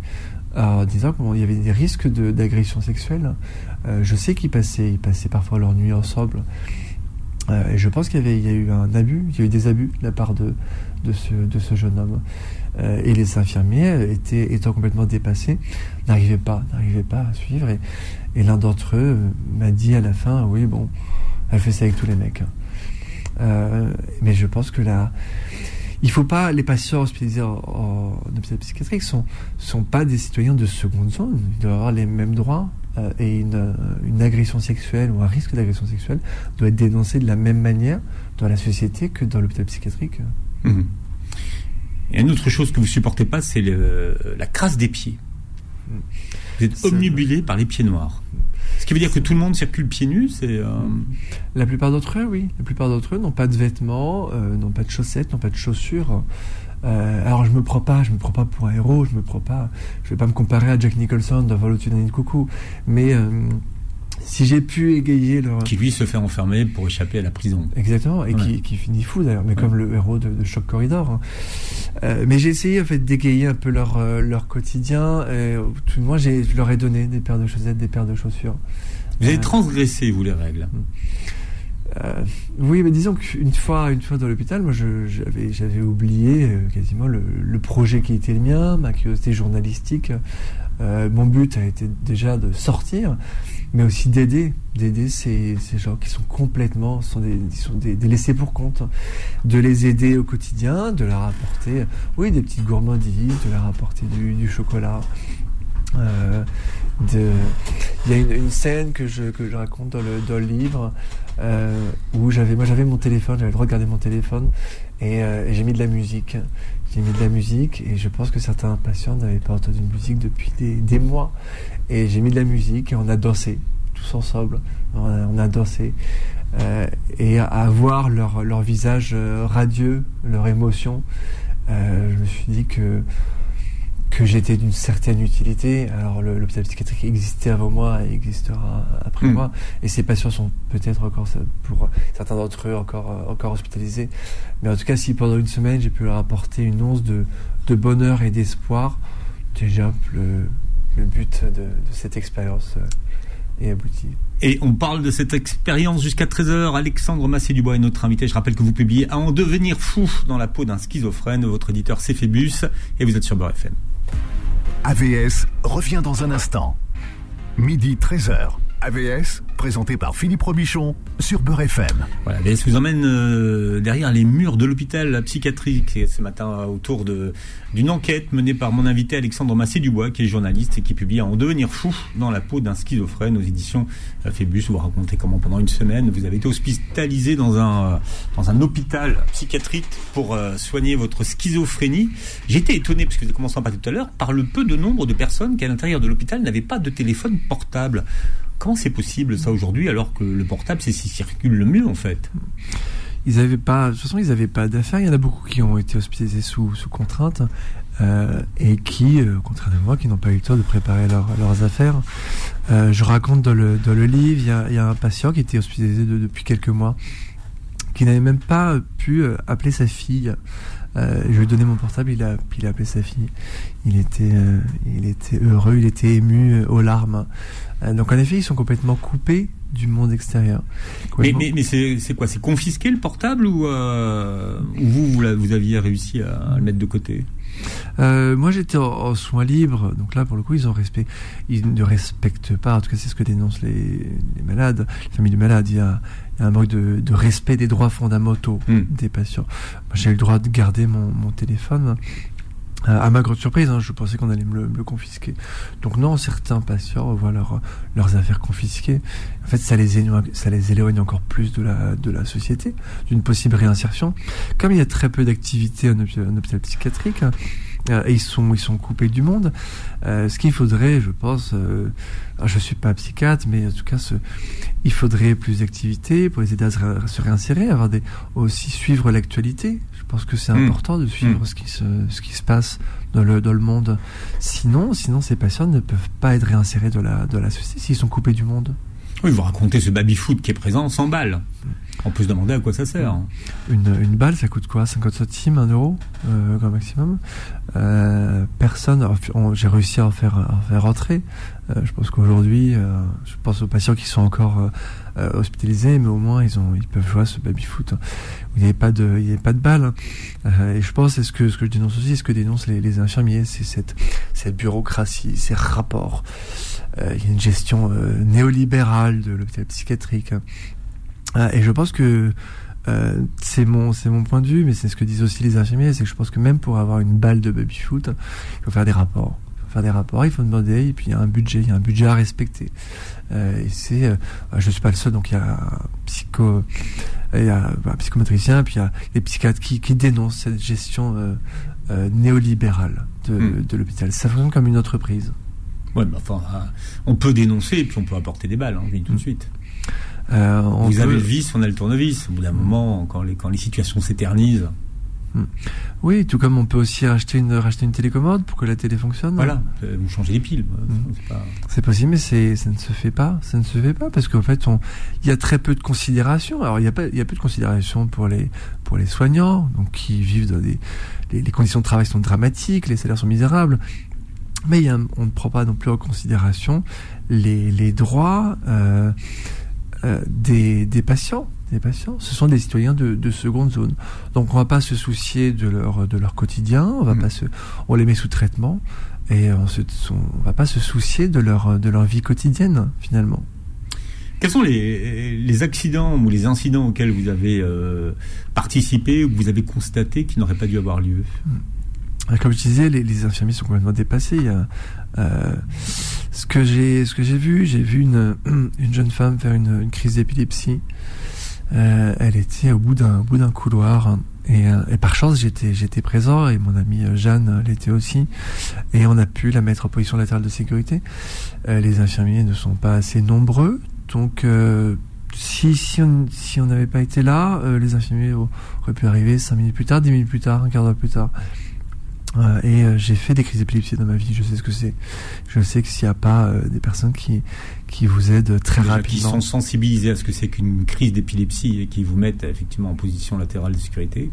en disant qu'il y avait des risques d'agression sexuelle. je sais qu'ils passaient, ils passaient parfois leur nuit ensemble. Et je pense qu'il y, a eu un abus, il y a eu des abus de la part de, de, ce, de ce jeune homme. Euh, et les infirmiers, étant complètement dépassés, n'arrivaient pas, n'arrivaient pas à suivre. Et, l'un d'entre eux m'a dit à la fin, oui, bon, elle fait ça avec tous les mecs. Euh, mais je pense que là, il faut pas, les patients hospitalisés en, en hôpital psychiatrique sont, sont pas des citoyens de seconde zone. Ils doivent avoir les mêmes droits euh, et une, une, agression sexuelle ou un risque d'agression sexuelle doit être dénoncé de la même manière dans la société que dans l'hôpital psychiatrique.
Mmh. Et une autre chose que vous supportez pas, c'est la crasse des pieds. Vous êtes omnibulé par les pieds noirs. Ce qui veut dire que tout le monde circule pieds nus, c'est. Euh...
La plupart d'entre eux, oui. La plupart d'entre eux n'ont pas de vêtements, euh, n'ont pas de chaussettes, n'ont pas de chaussures. Euh, alors je me prends pas, je me prends pas pour un héros, je me prends pas, je vais pas me comparer à Jack Nicholson dans Vol au-dessus d'un nid de coucou, mais euh, si j'ai pu égayer leur...
Qui lui se fait enfermer pour échapper à la prison.
Exactement, et ouais. qui, qui, finit fou d'ailleurs, mais ouais. comme le héros de, de Choc Corridor. Hein. Euh, mais j'ai essayé en fait d'égayer un peu leur, leur quotidien, et tout moi je leur ai donné des paires de chaussettes, des paires de chaussures.
Vous avez transgressé, vous, les règles
euh, oui, mais disons qu'une fois, une fois dans l'hôpital, moi, j'avais, oublié euh, quasiment le, projet qui était le mien, ma curiosité journalistique. Euh, mon but a été déjà de sortir, mais aussi d'aider, d'aider ces, gens qui sont complètement, sont des, sont des, laissés pour compte, de les aider au quotidien, de leur apporter, oui, des petites gourmandises, de leur apporter du, chocolat. Il y a une, scène que je, raconte dans le livre euh, où j'avais, moi j'avais mon téléphone, j'avais le droit de garder mon téléphone et, euh, et j'ai mis de la musique. J'ai mis de la musique et je pense que certains patients n'avaient pas entendu de musique depuis des, des mois. Et j'ai mis de la musique et on a dansé tous ensemble. On a, on a dansé. Euh, et à, voir leur, leur visage euh, radieux, leur émotion, euh, je me suis dit que que j'étais d'une certaine utilité. Alors l'hôpital psychiatrique existait avant moi et existera après mmh. moi. Et ces patients sont peut-être encore, pour certains d'entre eux, encore, encore hospitalisés. Mais en tout cas, si pendant une semaine, j'ai pu leur apporter une once de, de bonheur et d'espoir, déjà le, but de, cette expérience est abouti.
Et on parle de cette expérience jusqu'à 13h. Alexandre Massé-Dubois est notre invité. Je rappelle que vous publiez À en devenir fou dans la peau d'un schizophrène. Votre éditeur c'est Phébus et vous êtes sur Beurre FM.
AVS revient dans un instant. Midi 13h. AVS, présenté par Philippe Robichon sur Beurre FM.
Voilà, AVS vous emmène euh, derrière les murs de l'hôpital psychiatrique ce matin autour d'une enquête menée par mon invité Alexandre Massé-Dubois, qui est journaliste et qui publie En devenir fou dans la peau d'un schizophrène aux éditions euh, Phébus. Vous racontez comment pendant une semaine vous avez été hospitalisé dans un euh, dans un hôpital psychiatrique pour soigner votre schizophrénie. J'ai été étonné, parce que vous en parler tout à l'heure, par le peu de nombre de personnes qui à l'intérieur de l'hôpital n'avaient pas de téléphone portable. Comment c'est possible ça aujourd'hui alors que le portable c'est ce qui circule le mieux en fait
ils avaient pas, de toute façon, ils n'avaient pas d'affaires. Il y en a beaucoup qui ont été hospitalisés sous, sous contrainte euh, et qui, euh, contrairement à moi, qui n'ont pas eu le temps de préparer leurs affaires. Euh, je raconte dans le, dans le livre, il y, a, un patient qui était hospitalisé depuis quelques mois, qui n'avait même pas pu euh, appeler sa fille. Je lui ai donné mon portable, il a, il a appelé sa fille. Il était, il était heureux, il était ému aux larmes. Euh, donc en effet, ils sont complètement coupés du monde extérieur.
Mais, mais, c'est quoi? C'est confisquer le portable ou, euh, vous, vous, aviez réussi à, le mettre de côté?
Euh, moi j'étais en, soins libres, donc là pour le coup ils ont respect, ils ne respectent pas, en tout cas c'est ce que dénoncent les, malades, les familles de malades, il y a, un manque de, respect des droits fondamentaux hmm. des patients. J'ai eu le droit de garder mon, mon téléphone, à ma grande surprise, hein, je pensais qu'on allait me le, confisquer. Donc non, certains patients voient leurs affaires confisquées. En fait, ça les, éloigne, ça les éloigne encore plus de la, société, d'une possible réinsertion. Comme il y a très peu d'activité en, hôpital psychiatrique, euh, et ils sont, ils sont coupés du monde. Euh, ce qu'il faudrait, je pense, euh, je suis pas psychiatre, mais en tout cas, il faudrait plus d'activités pour les aider à se, réinsérer, avoir des, aussi suivre l'actualité. Je pense que c'est hmm. important de suivre hmm. ce, qui se, ce qui se passe dans le, dans le monde. Sinon, sinon, ces patients ne peuvent pas être réinsérés de la, de la société s'ils sont coupés du monde.
Oui, vous racontez ce baby-foot qui est présent sans balles. On peut se demander à quoi ça sert.
Une, une balle, ça coûte quoi? 50 centimes, 1 euro, euh, grand maximum. Euh, personne, j'ai réussi à en faire, à en faire rentrer. Euh, je pense qu'aujourd'hui, euh, je pense aux patients qui sont encore euh, euh, hospitalisés, mais au moins ils ont, ils peuvent jouer à ce baby-foot. Il n'y avait pas de, il y avait pas de balle. Hein. et je pense, c'est ce que, ce que je dénonce aussi, ce que dénoncent les, les infirmiers, c'est cette, cette bureaucratie, ces rapports. il y a une gestion néolibérale de l'hôpital psychiatrique. Hein. Euh, et je pense que euh, c'est mon c'est mon point de vue, mais c'est ce que disent aussi les infirmiers, c'est que je pense que même pour avoir une balle de baby foot, il faut faire des rapports. Faire des rapports, il faut demander, et puis il y a un budget, il y a un budget à respecter. Euh, et c'est, euh, je suis pas le seul, donc il y a un psycho, il y a un psychomotricien, puis il y a des psychiatres qui, qui dénoncent cette gestion euh, néolibérale de, hmm. de l'hôpital. Ça fonctionne comme une entreprise.
Ouais, mais enfin, on peut dénoncer et puis on peut apporter des balles, hein, tout de hmm. suite. Euh, Vous avez le vis, on a le tournevis. Au bout d'un moment, quand les, quand les situations s'éternisent.
Oui, tout comme on peut aussi racheter une, racheter une télécommande pour que la télé fonctionne.
Voilà, euh, vous changez les piles.
Hmm. C'est possible, mais ça ne se fait pas. Ça ne se fait pas parce qu'en fait, il y a très peu de considération. Alors, il y a pas, il y a peu de considération pour les, pour les soignants, donc qui vivent dans des, les, conditions de travail sont dramatiques, les salaires sont misérables. Mais il y a, on ne prend pas non plus en considération les, les droits. Euh, euh, des, des, patients. Des patients, ce sont des citoyens de, de, seconde zone. Donc on va pas se soucier de leur de leur quotidien, on va mm. pas se, on les met sous traitement et on se, on va pas se soucier de leur de leur vie quotidienne finalement.
Quels sont les, les accidents ou les incidents auxquels vous avez euh, participé ou que vous avez constaté qui n'auraient pas dû avoir lieu? Mm.
Comme je disais, les, les, infirmiers sont complètement dépassés. Euh, ce que j'ai, ce que j'ai vu, j'ai vu une, [CLEARS THROAT] une jeune femme faire une, une crise d'épilepsie. Euh, elle était au bout d'un, bout d'un couloir. Et, euh, et, par chance, j'étais, j'étais présent et mon amie euh, Jeanne l'était aussi. Et on a pu la mettre en position latérale de sécurité. Euh, les infirmiers ne sont pas assez nombreux, donc si si on si on n'avait pas été là, les infirmiers auraient pu arriver cinq minutes plus tard, dix minutes plus tard, un quart d'heure plus tard. Euh, et euh, j'ai fait des crises d'épilepsie dans ma vie, je sais ce que c'est. Je sais que s'il n'y a pas euh, des personnes qui, qui vous aident très rapidement. Qui
sont sensibilisées à ce que c'est qu'une crise d'épilepsie et qui vous mettent effectivement en position latérale de sécurité,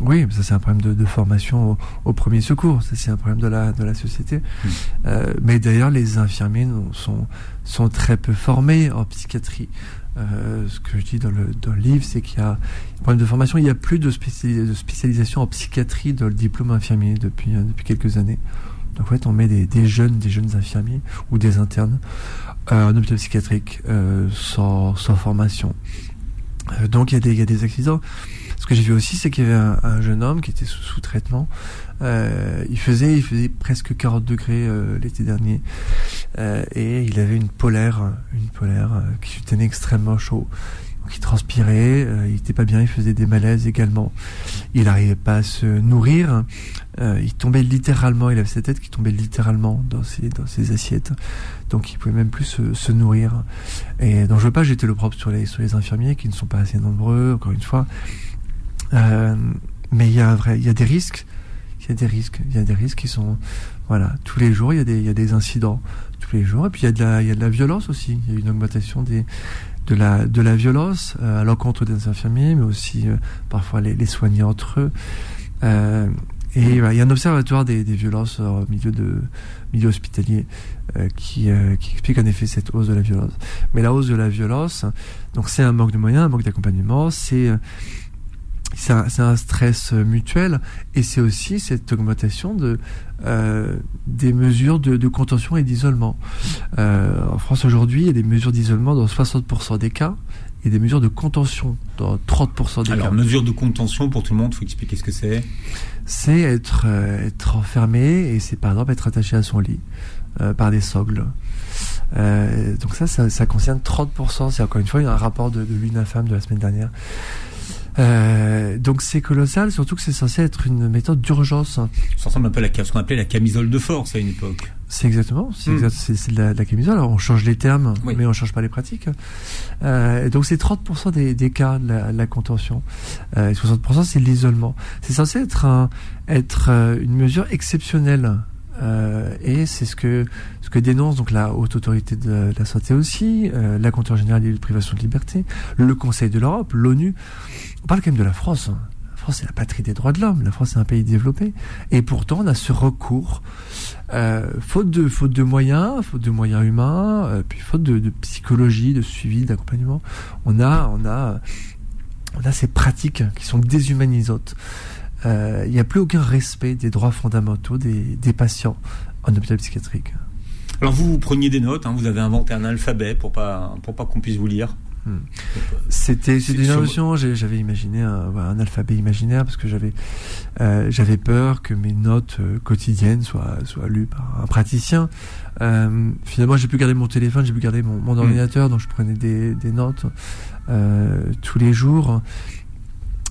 Oui, ça c'est un problème de, formation au, premier secours, ça c'est un problème de la, de la société. Euh, mais d'ailleurs, les infirmiers sont, sont très peu formés en psychiatrie. Euh, ce que je dis dans le, livre, c'est qu'il y a un problème de formation. Il n'y a plus de, spécialisation en psychiatrie dans le diplôme infirmier depuis, euh, depuis quelques années. Donc en fait, on met des, jeunes, des jeunes infirmiers ou des internes euh, en hôpital psychiatrique sans, formation. donc il y a des accidents. Ce que j'ai vu aussi, c'est qu'il y avait un, jeune homme qui était sous, traitement. Euh, il faisait, il faisait presque 40 degrés euh, l'été dernier, euh, et il avait une polaire, une polaire qui tenait extrêmement chaud. Donc il transpirait, il était pas bien, il faisait des malaises également. Il n'arrivait pas à se nourrir. il tombait littéralement, il avait sa tête qui tombait littéralement dans ses assiettes. Donc il pouvait même plus se, nourrir. Et donc je veux pas jeter le propre sur les infirmiers qui ne sont pas assez nombreux. Encore une fois, mais il y a des risques. Il y a des risques. Il y a des risques qui sont, voilà, tous les jours il y a des, il y a des incidents tous les jours. Et puis il y a de la, il y a de la violence aussi. Il y a une augmentation des, de la, de la violence euh, à l'encontre des infirmiers, mais aussi euh, parfois les, les soigner entre eux. Euh, et il y a un observatoire des, des violences au milieu de milieu hospitalier qui, qui explique en effet cette hausse de la violence. Mais la hausse de la violence, donc c'est un manque de moyens, un manque d'accompagnement, c'est c'est un, stress euh, mutuel et c'est aussi cette augmentation de euh, des mesures de, contention et d'isolement. Euh, en France aujourd'hui, il y a des mesures d'isolement dans 60% des cas et des mesures de contention dans 30% des cas.
Alors, mesures de contention pour tout le monde, il faut expliquer ce que c'est.
C'est être être enfermé et c'est par exemple être attaché à son lit par des sogles. donc ça, ça, concerne 30%. C'est encore une fois un rapport de, de l'UNAFAM de la semaine dernière. Euh, donc c'est colossal, surtout que c'est censé être une méthode d'urgence.
Ça ressemble un peu à ce qu'on appelait la camisole de force à une époque.
C'est exactement, c'est hmm. de, la, camisole. Alors on change les termes, mais on change pas les pratiques. Euh, donc c'est 30% des, des, cas de la, contention. Euh, et 60% c'est l'isolement. C'est censé être, un, être euh, une mesure exceptionnelle. Euh, et c'est ce que ce que dénonce donc la haute autorité de la santé aussi, euh, la Contrôle générale de privation de liberté, le Conseil de l'Europe, l'ONU. On parle quand même de la France. Hein. La France, c'est la patrie des droits de l'homme. La France, c'est un pays développé. Et pourtant, on a ce recours, euh, faute de faute de moyens, faute de moyens humains, euh, puis faute de, de, psychologie, de suivi, d'accompagnement. On a, on a, on a ces pratiques qui sont déshumanisantes. Euh, il n'y a plus aucun respect des droits fondamentaux des, des patients en hôpital psychiatrique.
Alors vous, vous preniez des notes, hein, vous avez inventé un alphabet pour pas pour pas qu'on puisse vous lire.
Hmm. C'était une invention. J'avais imaginé un, alphabet imaginaire parce que j'avais euh, j'avais peur que mes notes euh, quotidiennes soient soient lues par un praticien. Euh, finalement, j'ai pu garder mon téléphone, j'ai pu garder mon, mon hmm. ordinateur, donc je prenais des, des notes euh, tous les jours.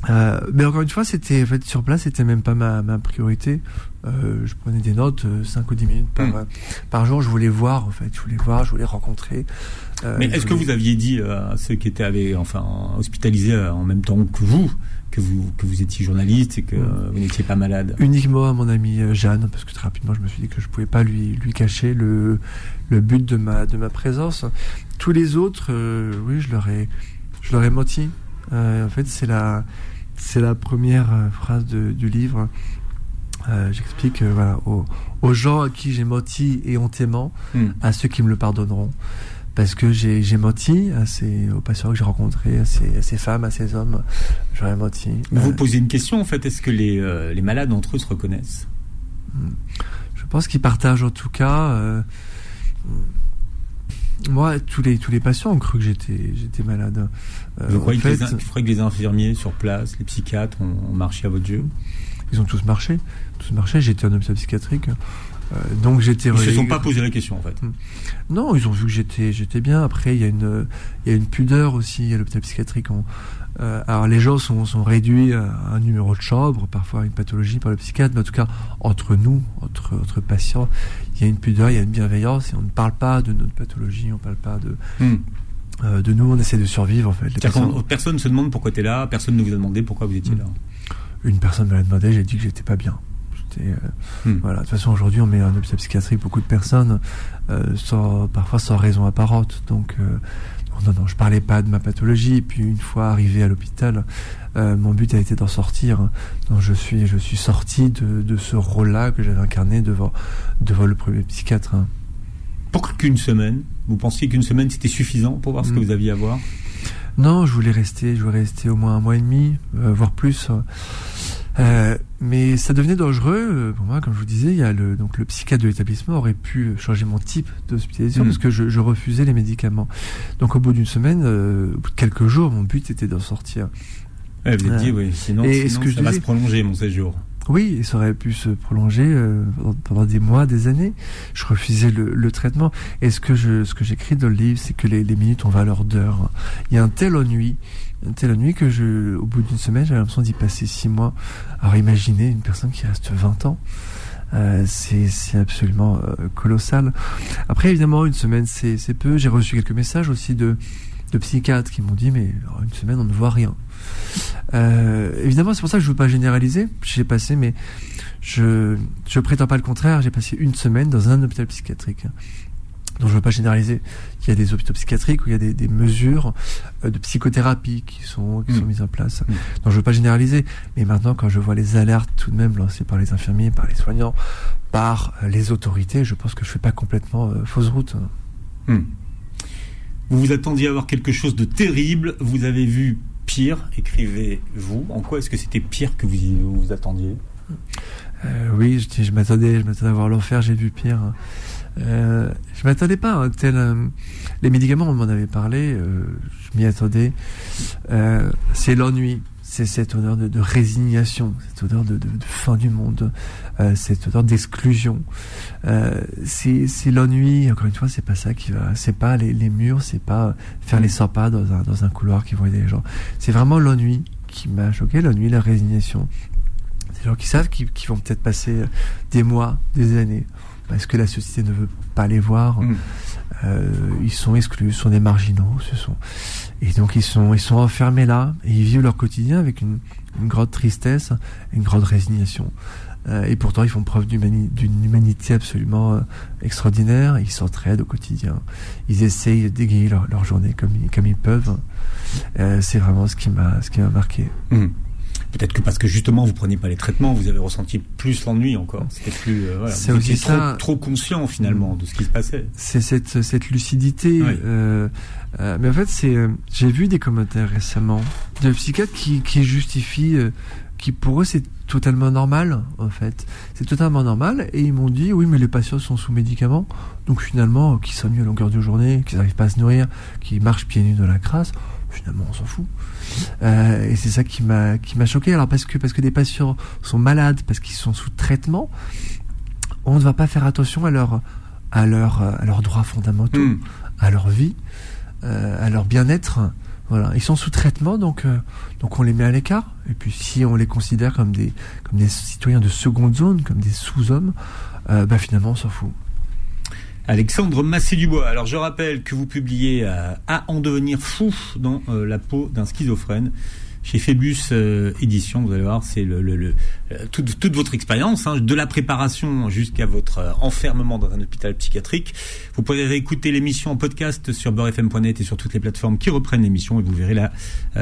Euh, mais encore une fois, c'était en fait sur place, c'était même pas ma, ma priorité. Euh, je prenais des notes 5 ou 10 minutes par, hmm. par jour. Je voulais voir en fait, je voulais voir, je voulais rencontrer.
Euh, Mais est-ce que vous aviez dit à ceux qui étaient avec, enfin, hospitalisés euh, en même temps que vous que vous, que vous étiez journaliste et que mm. vous n'étiez pas malade?
Uniquement à mon ami euh, Jeanne, parce que très rapidement je me suis dit que je pouvais pas lui, lui cacher le, le but de ma, de ma présence. Tous les autres, oui, je leur ai, je leur ai menti. en fait, c'est la, c'est la première phrase de, du livre. J'explique voilà, aux, aux, gens à qui j'ai menti et hontément, mm. à ceux qui me le pardonneront parce que j'ai menti à ces, aux patients que j'ai rencontrés, à ces, à ces, femmes, à ces hommes. J'aurais menti.
Vous euh, posez une question en fait. Est-ce que les, euh, les, malades entre eux se reconnaissent?
Hmm. Je pense qu'ils partagent en tout cas. Euh, moi, tous les tous les patients ont cru que j'étais j'étais malade.
vous, croyez que les, que les infirmiers sur place, les psychiatres ont, marché à votre yeux
Ils ont tous marché, tous marché. J'étais en hôpital psychiatrique. Euh, donc j'étais.
Ils se sont pas posé la question en fait. Hmm.
Non, ils ont vu que j'étais j'étais bien. Après, il y a une il y a une pudeur aussi à l'hôpital psychiatrique. euh, alors les gens sont, sont réduits à un numéro de chambre, parfois à une pathologie par le psychiatre, mais en tout cas entre nous, entre entre patients, il y a une pudeur, il y a une bienveillance et on ne parle pas de notre pathologie, on parle pas de hmm. euh, de nous, on essaie de survivre en fait.
Les personne ne se demande pourquoi tu es là, personne ne vous a demandé pourquoi vous étiez hmm. là.
Une personne me l'a demandé, j'ai dit que j'étais pas bien. Euh, hmm. Voilà. De toute façon, aujourd'hui, on met un hôpital psychiatrique beaucoup de personnes, euh, sans, parfois sans raison apparente. Donc, non, non, je parlais pas de ma pathologie. Et puis une fois arrivé à l'hôpital, euh, mon but a été d'en sortir. Donc je suis, je suis sorti de, de ce rôle-là que j'avais incarné devant, devant le premier psychiatre.
Pourquoi qu'une semaine Vous pensiez qu'une semaine c'était suffisant pour voir ce que
Mm.
vous aviez à voir?
Non, je voulais rester, je voulais rester au moins un mois et demi, euh, voire plus. Euh, mais ça devenait dangereux euh, pour moi, comme je vous disais. Il y a le donc le psychiatre de l'établissement aurait pu changer mon type d'hospitalisation
Mm.
parce que je, je refusais les médicaments. Donc au bout d'une semaine, euh, au bout de quelques jours, mon but était d'en sortir.
Ouais, Vous
Euh,
dit, oui, sinon,
et
sinon
que
ça va
disais-
se prolonger mon séjour.
Oui, ça aurait pu se prolonger euh, pendant, des mois, des années. Je refusais le, le traitement. Et ce que je, ce que j'écris dans le livre, c'est que les, les minutes ont valeur d'heure. Il y a un tel ennui, un tel ennui que je, au bout d'une semaine, j'avais l'impression d'y passer six mois. Alors imaginez une personne qui reste 20 ans. Euh, c'est absolument euh, colossal. Après, évidemment, une semaine, c'est peu. J'ai reçu quelques messages aussi de, de psychiatres qui m'ont dit, mais alors, une semaine, on ne voit rien. Euh, évidemment, c'est pour ça que je veux pas généraliser. J'ai passé, mais je je prétends pas le contraire. J'ai passé une semaine dans un hôpital psychiatrique. Donc je veux pas généraliser. Il y a des hôpitaux psychiatriques où il y a des, des mesures euh, de psychothérapie qui sont qui
Mm.
sont mises en place.
Mm.
Donc je veux pas généraliser. Mais maintenant, quand je vois les alertes tout de même lancées par les infirmiers, par les soignants, par euh, les autorités, je pense que je fais pas complètement euh, fausse route.
Hmm. Vous vous attendiez à voir quelque chose de terrible. Vous avez vu pire, écrivez-vous. En quoi est-ce que c'était pire que vous vous attendiez?
Euh, oui, je, je m'attendais, je m'attendais à voir l'enfer, j'ai vu pire. Euh, je m'attendais pas à tel. euh, les médicaments, on m'en avait parlé, euh, je m'y attendais. Euh, c'est l'ennui, c'est cette odeur de, de résignation, cette odeur de, de- de fin du monde, euh, cette odeur d'exclusion. C'est l'ennui. Encore une fois, c'est pas ça qui va. C'est pas les, les murs, c'est pas faire les 100 pas dans un, dans un couloir qui vont aider les gens. C'est vraiment l'ennui qui m'a choqué, l'ennui, la résignation. Des gens qui savent qu'ils qu'ils vont peut-être passer des mois, des années, parce que la société ne veut pas les voir.
Mm.
Euh, ils sont exclus, sont des marginaux, ce sont et donc ils sont ils sont enfermés là et ils vivent leur quotidien avec une, une grande tristesse, une grande résignation. Euh, et pourtant ils font preuve d'une humanité absolument euh, extraordinaire. Ils s'entraident au quotidien. Ils essayent d'égayer leur, leur journée comme ils, comme ils peuvent. Euh, c'est vraiment ce qui m'a ce qui m'a marqué.
Hmm. Peut-être que parce que justement vous preniez pas les traitements, vous avez ressenti plus l'ennui encore. C'était plus. euh, voilà,
C'est aussi
trop,
ça.
trop conscient finalement de ce qui se passait.
c'est cette, cette lucidité.
Oui.
euh, euh, mais en fait, c'est, j'ai vu des commentaires récemment de psychiatres qui, qui justifient, qui pour eux c'est totalement normal. En fait, c'est totalement normal. Et ils m'ont dit, oui, mais les patients sont sous médicaments, donc finalement, qui s'ennuient à longueur de journée, qui n'arrivent pas à se nourrir, qui marchent pieds nus dans la crasse. Finalement, on s'en fout. Euh, et c'est ça qui m'a qui m'a choqué. Alors parce que parce que des patients sont malades, parce qu'ils sont sous traitement, on ne va pas faire attention à leur à leur à leurs droits fondamentaux,
Hmm.
à leur vie, euh, à leur bien-être. Voilà, ils sont sous traitement, donc euh, donc on les met à l'écart. Et puis si on les considère comme des comme des citoyens de seconde zone, comme des sous-hommes, bah finalement on s'en fout.
Alexandre Massé-Dubois. Alors je rappelle que vous publiez euh, À en devenir fou dans euh, la peau d'un schizophrène chez Phébus euh, Édition. Vous allez voir, c'est le, le- le- euh, toute, toute votre expérience, hein, de la préparation jusqu'à votre euh, enfermement dans un hôpital psychiatrique. Vous pourrez réécouter l'émission en podcast sur beurrefm.net et sur toutes les plateformes qui reprennent l'émission et vous verrez la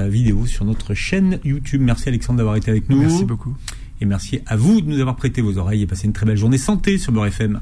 vidéo sur notre chaîne YouTube. Merci Alexandre d'avoir été avec nous.
Merci beaucoup.
Et merci à vous de nous avoir prêté vos oreilles et passé une très belle journée santé sur Beurre FM.